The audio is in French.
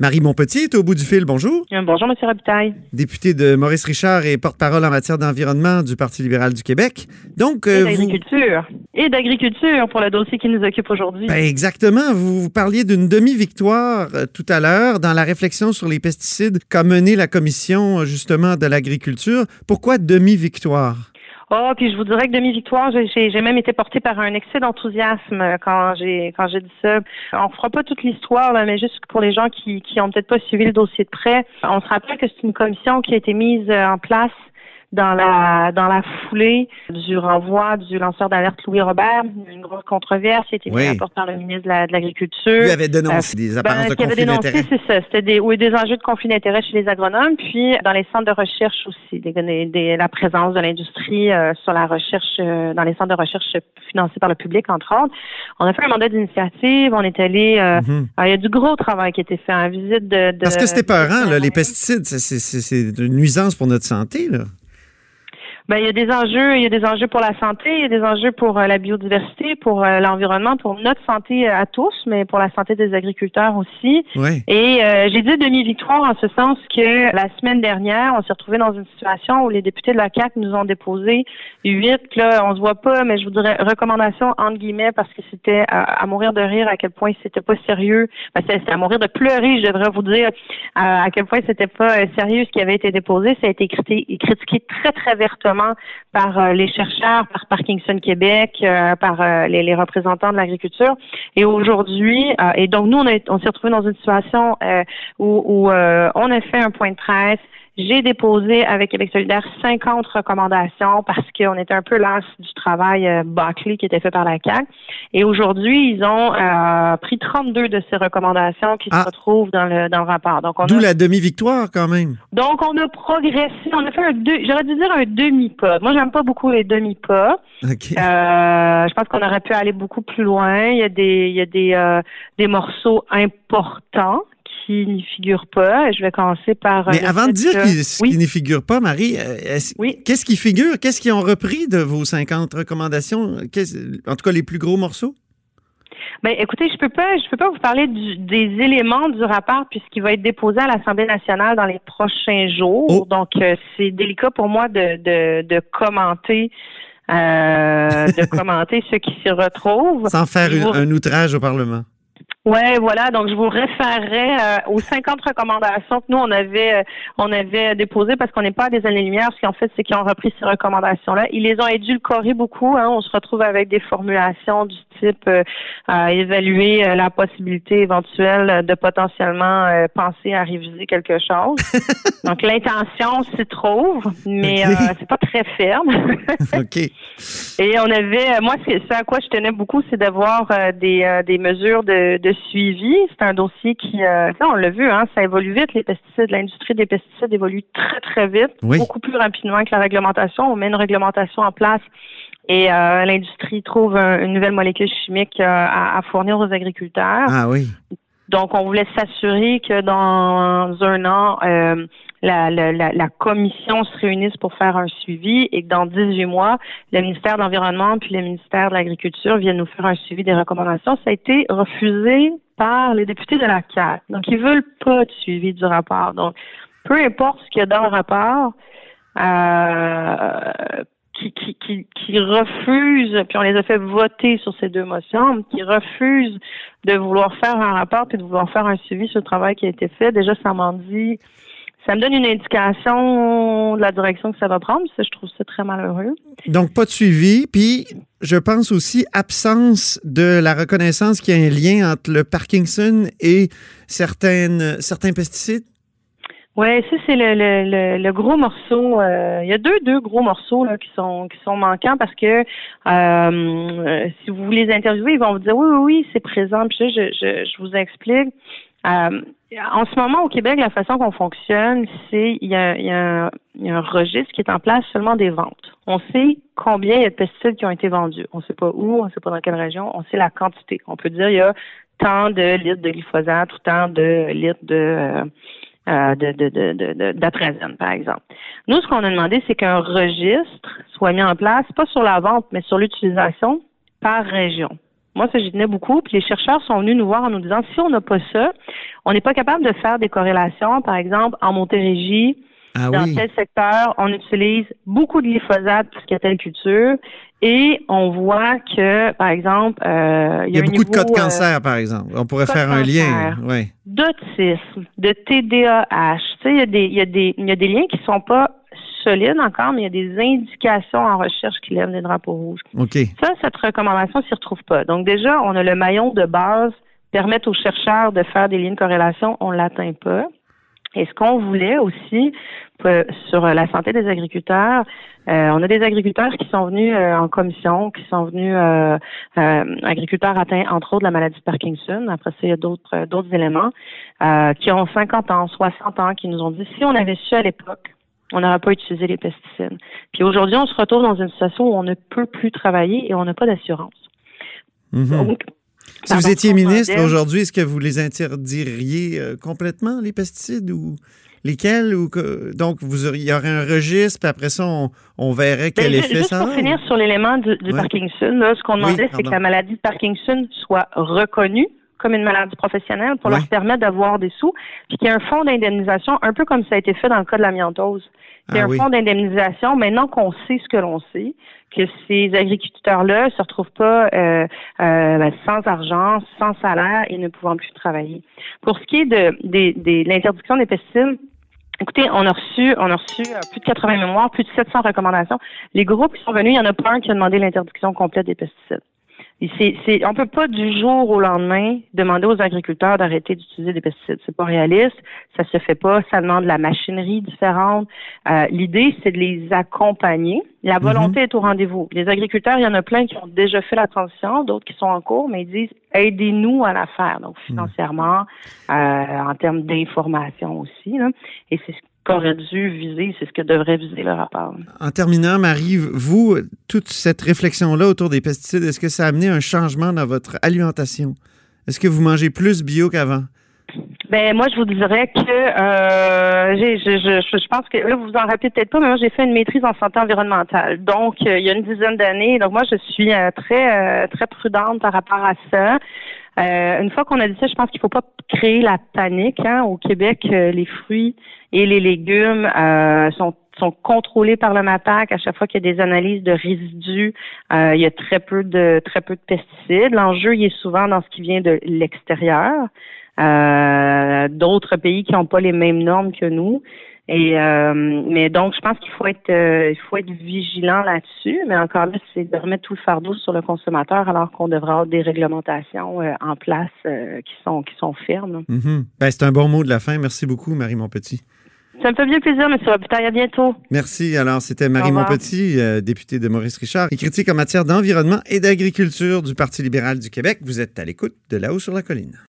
Marie Montpetit est au bout du fil. Bonjour. Euh, bonjour, M. Robitaille. Député de Maurice Richard et porte-parole en matière d'environnement du Parti libéral du Québec. Donc, euh, et d'agriculture. Et d'agriculture pour le dossier qui nous occupe aujourd'hui. Ben exactement. Vous, parliez d'une demi-victoire euh, tout à l'heure dans la réflexion sur les pesticides qu'a menée la Commission, justement, de l'agriculture. Pourquoi demi-victoire? Oh, puis je vous dirais que demi-victoire, j'ai même été portée par un excès d'enthousiasme quand j'ai quand j'ai dit ça. On fera pas toute l'histoire, mais juste pour les gens qui qui ont peut-être pas suivi le dossier de près, on se rappelle que c'est une commission qui a été mise en place dans la dans la foulée du renvoi du lanceur d'alerte Louis Robert, une grosse controverse qui a été mise par le ministre de l'Agriculture. Lui avait dénoncé des euh, apparences ben, de conflit d'intérêt. C'est ça, c'était des oui, des enjeux de conflit d'intérêt chez les agronomes, puis dans les centres de recherche aussi, des, des, la présence de l'industrie euh, sur la recherche euh, dans les centres de recherche financés par le public entre autres. On a fait un mandat d'initiative, on est allé mm-hmm. il y a du gros travail qui a été fait en visite de, de Parce que c'était peurant là, les pesticides, c'est une nuisance pour notre santé là. Ben, il y a des enjeux, il y a des enjeux pour la santé, il y a des enjeux pour euh, la biodiversité, pour euh, l'environnement, pour notre santé euh, à tous, mais pour la santé des agriculteurs aussi. Et j'ai dit demi-victoire en ce sens que la semaine dernière, on s'est retrouvé dans une situation où les députés de la CAC nous ont déposé huit, là, on se voit pas, mais je vous dirais recommandations entre guillemets parce que c'était à, mourir de rire à quel point c'était pas sérieux. Ben, c'était à mourir de pleurer, je devrais vous dire à, quel point c'était pas sérieux ce qui avait été déposé. Ça a été critiqué très très vertement par euh, les chercheurs, par Parkinson Québec, euh, par euh, les, représentants de l'agriculture. Et aujourd'hui, et donc nous, on, on s'est retrouvés dans une situation où, où on a fait un point de presse j'ai déposé avec Québec solidaire 50 recommandations parce qu'on était un peu las du travail euh, bâclé qui était fait par la CAC. Et aujourd'hui, ils ont euh, pris 32 de ces recommandations qui se ah. retrouvent dans le, dans le rapport. Donc, D'où la demi-victoire quand même. Donc, on a progressé. On a fait un deux, j'aurais dû dire un demi-pas. Moi, j'aime pas beaucoup les demi-pas. Okay. Euh, je pense qu'on aurait pu aller beaucoup plus loin. Il y a des, il y a des, euh, des morceaux importants qui n'y figure pas. Je vais commencer par. Euh, Mais avant de dire ce qui n'y figure pas, Marie, euh, qu'est-ce qui figure? Qu'est-ce qu'ils ont repris de vos 50 recommandations? En tout cas, les plus gros morceaux? Ben, écoutez, je peux pas, je peux pas vous parler des éléments du rapport puisqu'il va être déposé à l'Assemblée nationale dans les prochains jours. Oh. Donc, euh, c'est délicat pour moi de, de, commenter. de commenter ce qui s'y retrouve. Sans faire un outrage au Parlement. Ouais, voilà. Donc, je vous référerai euh, aux 50 recommandations que nous on avait, euh, on avait déposées parce qu'on n'est pas à des années-lumière. Ce qu'en fait, c'est qu'ils ont repris ces recommandations-là. Ils les ont édulcorées beaucoup. Hein. On se retrouve avec des formulations du type euh, évaluer la possibilité éventuelle de potentiellement penser à réviser quelque chose. Donc, l'intention s'y trouve, mais c'est pas très ferme. ok. Et on avait, moi, c'est ça à quoi je tenais beaucoup, c'est d'avoir des, des mesures de suivi. C'est un dossier qui, euh, on l'a vu, hein, ça évolue vite. Les pesticides, l'industrie des pesticides évolue très très vite, beaucoup plus rapidement que la réglementation. On met une réglementation en place et euh, l'industrie trouve une nouvelle molécule chimique euh, à, fournir aux agriculteurs. Ah oui. Donc, on voulait s'assurer que dans un an, la, la, commission se réunisse pour faire un suivi et que dans 18 mois, le ministère de l'Environnement puis le ministère de l'Agriculture viennent nous faire un suivi des recommandations. Ça a été refusé par les députés de la CAC. Donc, ils veulent pas de suivi du rapport. Donc, peu importe ce qu'il y a dans le rapport, euh, qui, qui, refusent, puis on les a fait voter sur ces deux motions, qui refusent de vouloir faire un rapport puis de vouloir faire un suivi sur le travail qui a été fait. Déjà, ça m'en dit ça me donne une indication de la direction que ça va prendre. Ça, je trouve ça très malheureux. Donc, pas de suivi. Puis, je pense aussi absence de la reconnaissance qu'il y a un lien entre le Parkinson et certaines, certains pesticides. Oui, ça c'est le, le, le, gros morceau. Euh, il y a deux deux gros morceaux là qui sont qui sont manquants parce que euh, si vous les interviewez, ils vont vous dire oui oui oui c'est présent. Puis je, je, je vous explique. Euh, en ce moment, au Québec, la façon qu'on fonctionne, c'est il y, a, il, y a un, registre qui est en place seulement des ventes. On sait combien il y a de pesticides qui ont été vendus. On ne sait pas où, on ne sait pas dans quelle région, on sait la quantité. On peut dire il y a tant de litres de glyphosate ou tant de litres de euh, de, de, par exemple. Nous, ce qu'on a demandé, c'est qu'un registre soit mis en place, pas sur la vente, mais sur l'utilisation par région. Moi, ça, j'y tenais beaucoup. Puis les chercheurs sont venus nous voir en nous disant, si on n'a pas ça, on n'est pas capable de faire des corrélations. Par exemple, en Montérégie, ah dans tel secteur, on utilise beaucoup de glyphosate pour ce qui est telle culture. Et on voit que, par exemple, euh, il y a, beaucoup de cas de euh, cancer, par exemple. On pourrait faire un lien. Ouais. D'autisme, de TDAH. Tu sais, il y, a des, il, y a des, il y a des liens qui sont pas solides encore, mais il y a des indications en recherche qui lèvent des drapeaux rouges. OK. Ça, cette recommandation ne s'y retrouve pas. Donc déjà, on a le maillon de base permettre aux chercheurs de faire des liens de corrélation, on ne l'atteint pas. Et ce qu'on voulait aussi sur la santé des agriculteurs, euh, on a des agriculteurs qui sont venus euh, en commission, qui sont venus euh, agriculteurs atteints entre autres de la maladie de Parkinson. Après ça, il y a d'autres d'autres éléments qui ont 50 ans, 60 ans, qui nous ont dit si on avait su à l'époque on n'aurait pas utilisé les pesticides. Puis aujourd'hui, on se retrouve dans une situation où on ne peut plus travailler et on n'a pas d'assurance. Mm-hmm. Si vous étiez ministre aujourd'hui, est-ce que vous les interdiriez complètement, les pesticides, ou lesquels ou que, donc vous auriez, il y aurait un registre, puis après ça on, verrait quel ben, effet juste ça. Pour finir sur l'élément du, Parkinson, là, ce qu'on demandait, c'est que la maladie de Parkinson soit reconnue comme une maladie professionnelle pour leur permettre d'avoir des sous, puis qu'il y ait un fonds d'indemnisation, un peu comme ça a été fait dans le cas de la miantose. Il y a ah un fonds d'indemnisation, maintenant qu'on sait ce que l'on sait, que ces agriculteurs-là se retrouvent pas euh, euh, ben, sans argent, sans salaire et ne pouvant plus travailler. Pour ce qui est de, de l'interdiction des pesticides, Écoutez, on a reçu, on a reçu euh, plus de 80 mémoires, plus de 700 recommandations. Les groupes qui sont venus, il y en a pas un qui a demandé l'interdiction complète des pesticides. C'est, c'est, on peut pas du jour au lendemain demander aux agriculteurs d'arrêter d'utiliser des pesticides. C'est pas réaliste, ça se fait pas, ça demande de la machinerie différente. Euh, l'idée, c'est de les accompagner. La mhm. volonté est au rendez-vous. Les agriculteurs, il y en a plein qui ont déjà fait la transition, d'autres qui sont en cours, mais ils disent aidez-nous à la faire, donc mhm. financièrement, euh, en termes d'information aussi. Là. Et c'est ce qu'aurait dû viser, c'est ce que devrait viser le rapport. En terminant, Marie, vous, toute cette réflexion-là autour des pesticides, est-ce que ça a amené un changement dans votre alimentation? Est-ce que vous mangez plus bio qu'avant? Ben moi, je vous dirais que euh, je, je, je, pense que là, vous vous en rappelez peut-être pas, mais moi, j'ai fait une maîtrise en santé environnementale. Donc, euh, il y a une dizaine d'années. Donc, moi, je suis euh, très très prudente par rapport à ça. Une fois qu'on a dit ça, je pense qu'il faut pas créer la panique. Hein. Au Québec, les fruits et les légumes euh, sont sont contrôlés par le MAPAC. À chaque fois qu'il y a des analyses de résidus, euh, il y a très peu de très peu de pesticides. L'enjeu, il est souvent dans ce qui vient de l'extérieur. Euh, d'autres pays qui n'ont pas les mêmes normes que nous. Et mais donc, je pense qu'il faut être il faut être vigilant là-dessus. Mais encore là, c'est de remettre tout le fardeau sur le consommateur alors qu'on devrait avoir des réglementations en place qui sont qui sont fermes. Mm-hmm. Ben, c'est un bon mot de la fin. Merci beaucoup, Marie Montpetit. Ça me fait bien plaisir, M. Robitaille. À bientôt. Merci. Alors, c'était Marie Montpetit, euh, députée de Maurice Richard et critique en matière d'environnement et d'agriculture du Parti libéral du Québec. Vous êtes à l'écoute de là-haut sur la colline.